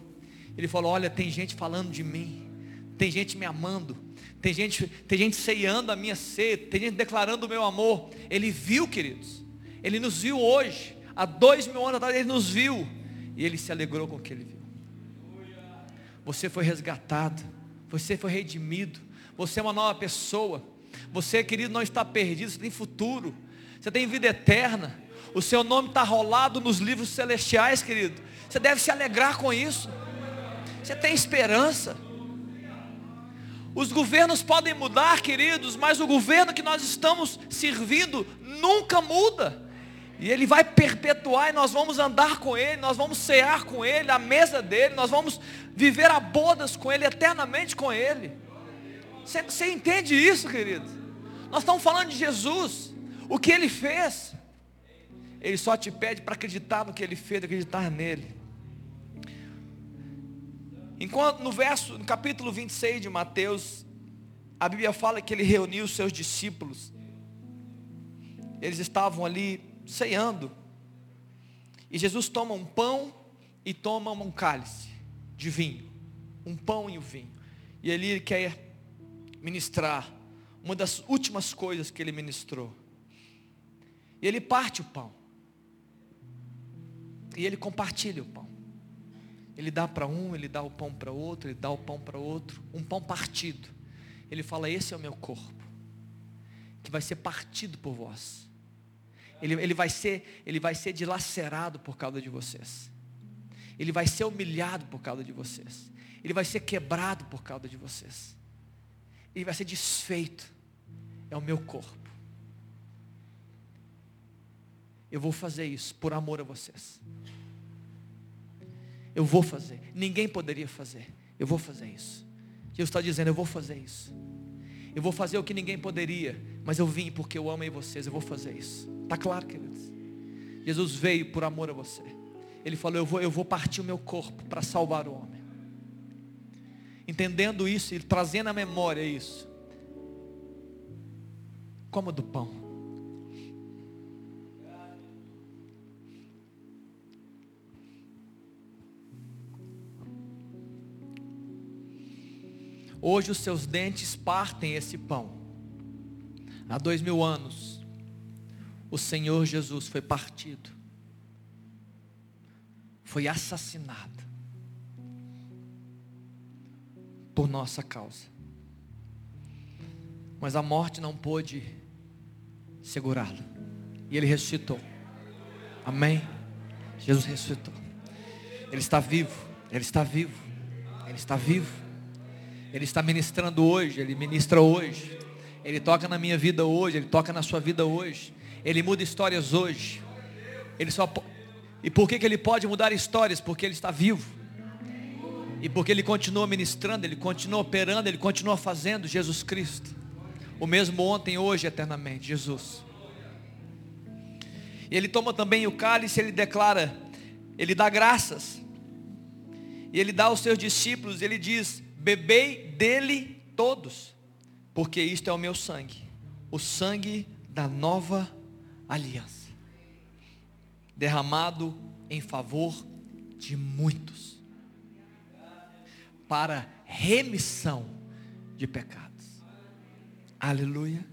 Ele falou: Olha, tem gente falando de mim, tem gente me amando, tem gente, tem gente ceiando a minha sede, tem gente declarando o meu amor. Ele viu, queridos, ele nos viu hoje, há dois mil anos atrás ele nos viu e ele se alegrou com o que ele viu. Você foi resgatado, você foi redimido, você é uma nova pessoa. Você, querido, não está perdido, você tem futuro, você tem vida eterna. O seu nome está rolado nos livros celestiais, querido. Você deve se alegrar com isso. Você tem esperança. Os governos podem mudar, queridos, mas o governo que nós estamos servindo nunca muda. E Ele vai perpetuar e nós vamos andar com Ele, nós vamos cear com Ele, a mesa dele, nós vamos viver a bodas com Ele, eternamente com Ele. Você, entende isso, querido? Nós estamos falando de Jesus, o que Ele fez. Ele só te pede para acreditar no que Ele fez, acreditar nele. Enquanto no verso, no capítulo 26 de Mateus, a Bíblia fala que ele reuniu os seus discípulos. Eles estavam ali ceando. E Jesus toma um pão e toma um cálice de vinho. Um pão e um vinho. E ali ele quer ministrar uma das últimas coisas que ele ministrou. E ele parte o pão. E ele compartilha o pão. Ele dá para um, ele dá o pão para outro, ele dá o pão para outro, um pão partido. Ele fala: Esse é o meu corpo, que vai ser partido por vós. Ele, ele, vai ser, ele vai ser dilacerado por causa de vocês. Ele vai ser humilhado por causa de vocês. Ele vai ser quebrado por causa de vocês. Ele vai ser desfeito. É o meu corpo. Eu vou fazer isso por amor a vocês. Eu vou fazer. Ninguém poderia fazer. Eu vou fazer isso. Jesus está dizendo: Eu vou fazer isso. Eu vou fazer o que ninguém poderia, mas eu vim porque eu amo vocês. Eu vou fazer isso. Está claro, queridos? Jesus veio por amor a você. Ele falou: Eu vou, eu vou partir o meu corpo para salvar o homem. Entendendo isso e trazendo à memória isso. Como do pão. Hoje os seus dentes partem esse pão. Há dois mil anos, o Senhor Jesus foi partido, foi assassinado por nossa causa. Mas a morte não pôde segurá-lo. E ele ressuscitou. Amém? Jesus ressuscitou. Ele está vivo. Ele está vivo. Ele está vivo. Ele está ministrando hoje, Ele ministra hoje. Ele toca na minha vida hoje, Ele toca na sua vida hoje. Ele muda histórias hoje. Ele só E por que, que Ele pode mudar histórias? Porque Ele está vivo. E porque Ele continua ministrando, Ele continua operando, Ele continua fazendo Jesus Cristo. O mesmo ontem, hoje, eternamente, Jesus. E Ele toma também o cálice, Ele declara, Ele dá graças. E Ele dá aos seus discípulos, Ele diz, Bebei dele todos, porque isto é o meu sangue, o sangue da nova aliança, derramado em favor de muitos, para remissão de pecados. Aleluia.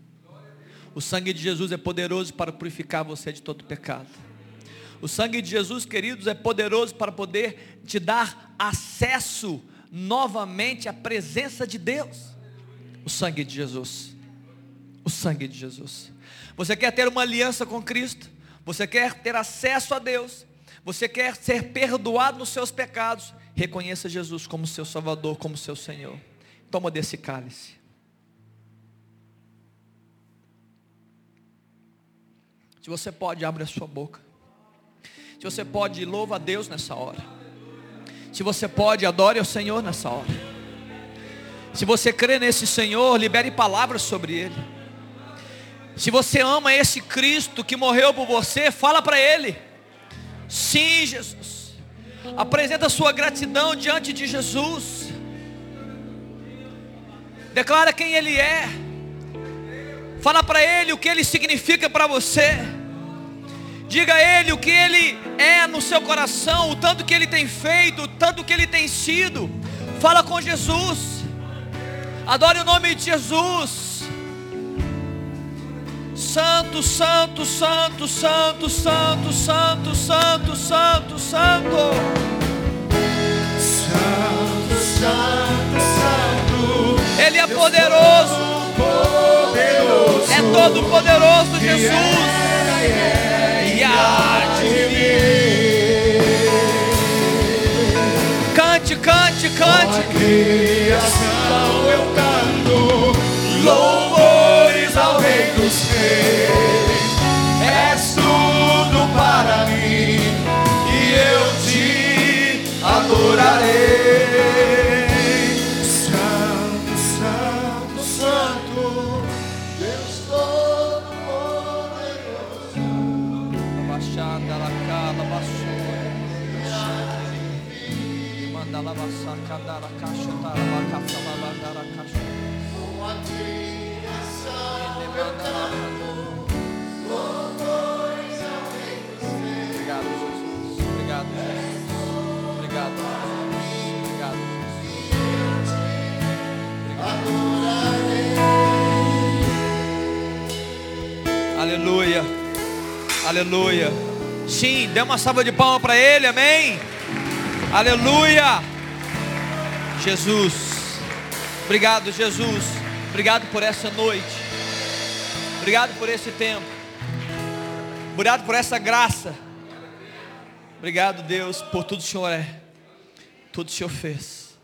O sangue de Jesus é poderoso para purificar você de todo pecado. O sangue de Jesus, queridos, é poderoso para poder te dar acesso novamente a presença de Deus. O sangue de Jesus. O sangue de Jesus. Você quer ter uma aliança com Cristo? Você quer ter acesso a Deus? Você quer ser perdoado nos seus pecados? Reconheça Jesus como seu Salvador, como seu Senhor. Toma desse cálice. Se você pode, abre a sua boca. Se você pode, louva a Deus nessa hora. Se você pode, adore ao Senhor nessa hora. Se você crê nesse Senhor, libere palavras sobre Ele. Se você ama esse Cristo que morreu por você, fala para Ele. Sim, Jesus. Apresenta sua gratidão diante de Jesus. Declara quem Ele é. Fala para Ele o que Ele significa para você. Diga a Ele o que Ele é no seu coração, o tanto que Ele tem feito, o tanto que Ele tem sido. Fala com Jesus. Adore o nome de Jesus. Santo, santo, santo, santo, santo, santo, santo, santo, santo. Santo, santo, santo. Ele é poderoso. Poderoso. É todo poderoso Jesus. Yeah, yeah. E há de. Cante, cante, cante. criação eu canto louvores Aleluia. Aleluia. Sim, dê uma salva de palmas para Ele, amém. Aleluia. Jesus. Obrigado, Jesus. Obrigado por essa noite. Obrigado por esse tempo. Obrigado por essa graça. Obrigado, Deus, por tudo que o Senhor é. Tudo o Senhor fez.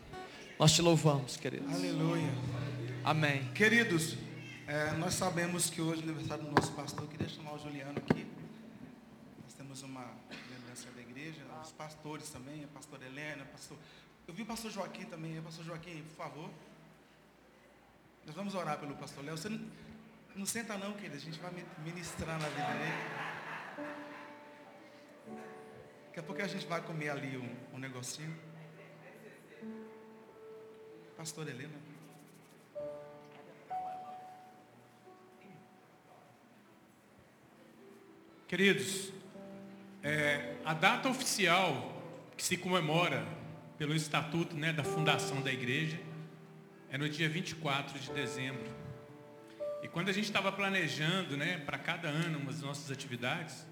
Nós te louvamos, queridos. Aleluia. Amém. Queridos, é, nós sabemos que hoje é aniversário do nosso pastor. Queria chamar o Juliano aqui. Nós temos uma liderança da igreja, os pastores também, a pastora Helena, pastor. Eu vi o pastor Joaquim também. Pastor Joaquim, por favor. Nós vamos orar pelo pastor Léo. Você não, não senta não, querido. A gente vai ministrar na vida dele. Daqui a pouco a gente vai comer ali um, um negocinho. Pastor Helena. Queridos, é, a data oficial que se comemora pelo estatuto né, da fundação da igreja é no dia 24 de dezembro. E quando a gente estava planejando né, para cada ano as nossas atividades,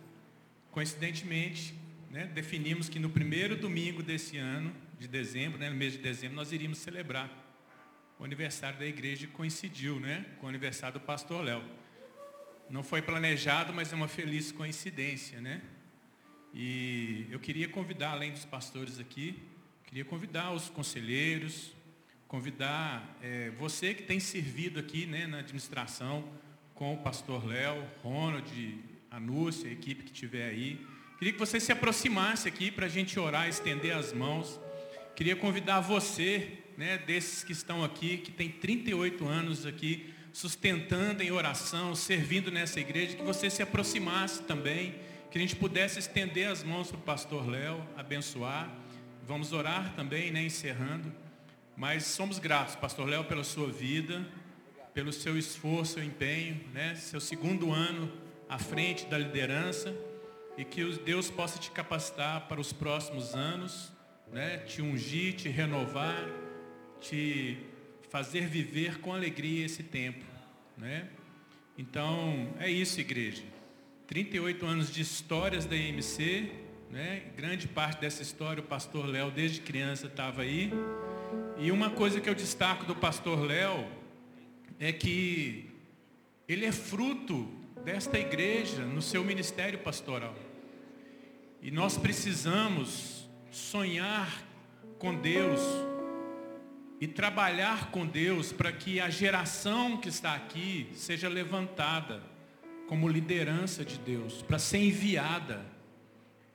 coincidentemente, né, definimos que no primeiro domingo desse ano, de dezembro, né, no mês de dezembro, nós iríamos celebrar o aniversário da igreja coincidiu né, com o aniversário do pastor Léo. Não foi planejado, mas é uma feliz coincidência, né? E eu queria convidar, além dos pastores aqui, queria convidar os conselheiros, convidar é, você que tem servido aqui né, na administração com o pastor Léo, Ronald, Anúcia, a equipe que estiver aí. Queria que você se aproximasse aqui para a gente orar, estender as mãos. Queria convidar você, né, desses que estão aqui, que tem 38 anos aqui, sustentando em oração, servindo nessa igreja, que você se aproximasse também, que a gente pudesse estender as mãos para o pastor Léo, abençoar. Vamos orar também, né, encerrando. Mas somos gratos, pastor Léo, pela sua vida, pelo seu esforço, seu empenho, né, seu segundo ano à frente da liderança e que Deus possa te capacitar para os próximos anos, né, te ungir, te renovar, te fazer viver com alegria esse tempo. Né? Então, é isso, igreja. 38 anos de histórias da IMC, né? grande parte dessa história o pastor Léo, desde criança, estava aí. E uma coisa que eu destaco do pastor Léo é que ele é fruto desta igreja no seu ministério pastoral. E nós precisamos sonhar com Deus, e trabalhar com Deus para que a geração que está aqui seja levantada como liderança de Deus, para ser enviada.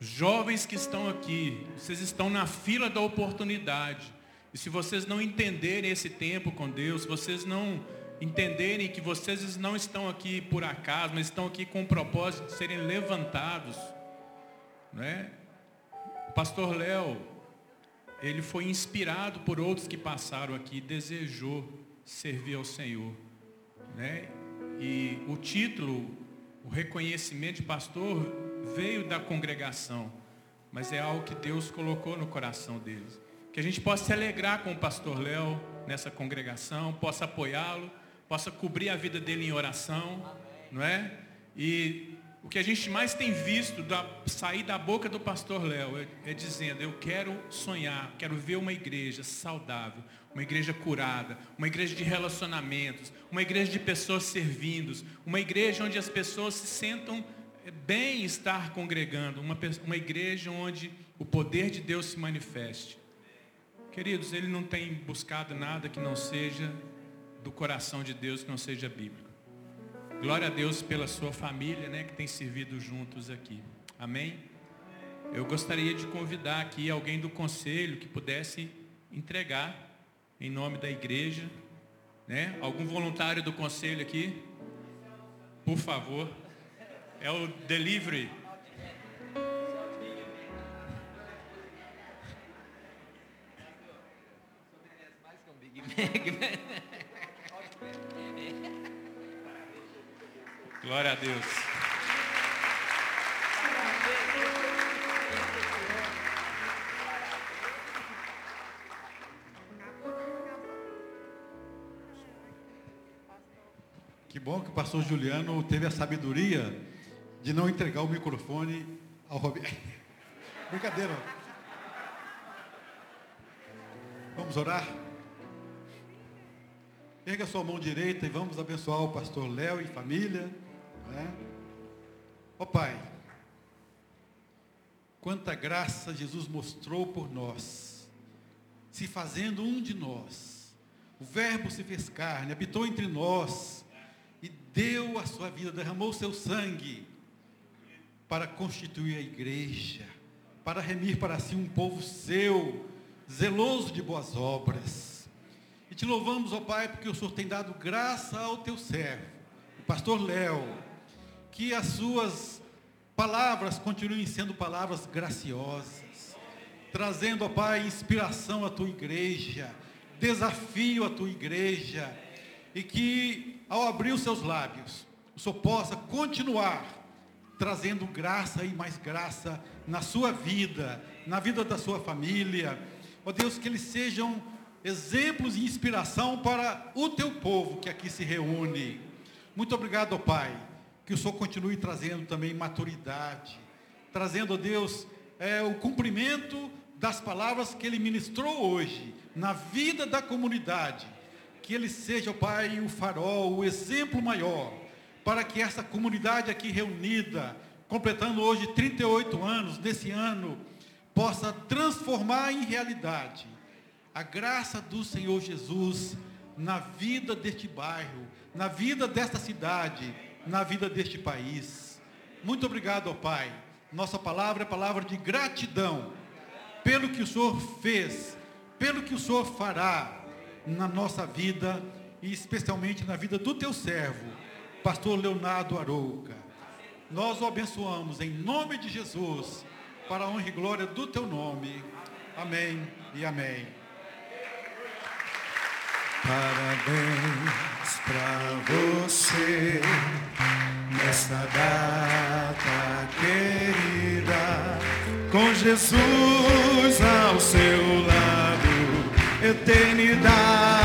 Jovens que estão aqui, vocês estão na fila da oportunidade. E se vocês não entenderem esse tempo com Deus, vocês não entenderem que vocês não estão aqui por acaso, mas estão aqui com o propósito de serem levantados. É? O pastor Léo, ele foi inspirado por outros que passaram aqui, desejou servir ao Senhor. Né? E o título, o reconhecimento de pastor, veio da congregação, mas é algo que Deus colocou no coração deles. Que a gente possa se alegrar com o pastor Léo nessa congregação, possa apoiá-lo, possa cobrir a vida dele em oração, não é? E o que a gente mais tem visto da, sair da boca do pastor Léo é, é, dizendo, eu quero sonhar, quero ver uma igreja saudável, uma igreja curada, uma igreja de relacionamentos, uma igreja de pessoas servindo, uma igreja onde as pessoas se sentam é, bem estar congregando, uma, uma igreja onde o poder de Deus se manifeste. Queridos, ele não tem buscado nada que não seja do coração de Deus, que não seja bíblico. Glória a Deus pela sua família, né, que tem servido juntos aqui. Amém? Eu gostaria de convidar aqui alguém do conselho que pudesse entregar em nome da igreja, né? Algum voluntário do conselho aqui? Por favor. É o delivery. Glória a Deus. Que bom que o pastor Juliano teve a sabedoria de não entregar o microfone ao Roberto. Brincadeira. Vamos orar? Erga sua mão direita e vamos abençoar o pastor Léo e família. Né? Ó Pai, quanta graça Jesus mostrou por nós, se fazendo um de nós. O Verbo se fez carne, habitou entre nós e deu a sua vida, derramou o seu sangue para constituir a igreja, para remir para si um povo seu, zeloso de boas obras. E te louvamos, ó Pai, porque o Senhor tem dado graça ao teu servo, o pastor Léo, que as suas palavras continuem sendo palavras graciosas, trazendo, ó Pai, inspiração à tua igreja, desafio à tua igreja, e que ao abrir os seus lábios, o Senhor possa continuar trazendo graça e mais graça na sua vida, na vida da sua família. Ó Deus, que eles sejam exemplos e inspiração para o teu povo que aqui se reúne. Muito obrigado, ó Pai, que o Senhor continue trazendo também maturidade, trazendo, ó Deus, é, o cumprimento das palavras que Ele ministrou hoje na vida da comunidade. Que Ele seja, ó Pai, o farol, o exemplo maior, para que essa comunidade aqui reunida, completando hoje 38 anos desse ano, possa transformar em realidade a graça do Senhor Jesus na vida deste bairro, na vida desta cidade, na vida deste país. Muito obrigado, ó Pai. Nossa palavra é palavra de gratidão pelo que o Senhor fez, pelo que o Senhor fará na nossa vida e especialmente na vida do teu servo, pastor Leonardo Arouca. Nós o abençoamos em nome de Jesus, para a honra e glória do teu nome. Amém e amém. Parabéns pra você nesta data querida, com Jesus ao seu lado, eternidade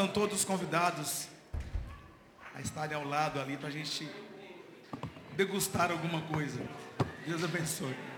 estão todos convidados a estarem ao lado ali para a gente degustar alguma coisa. Deus abençoe.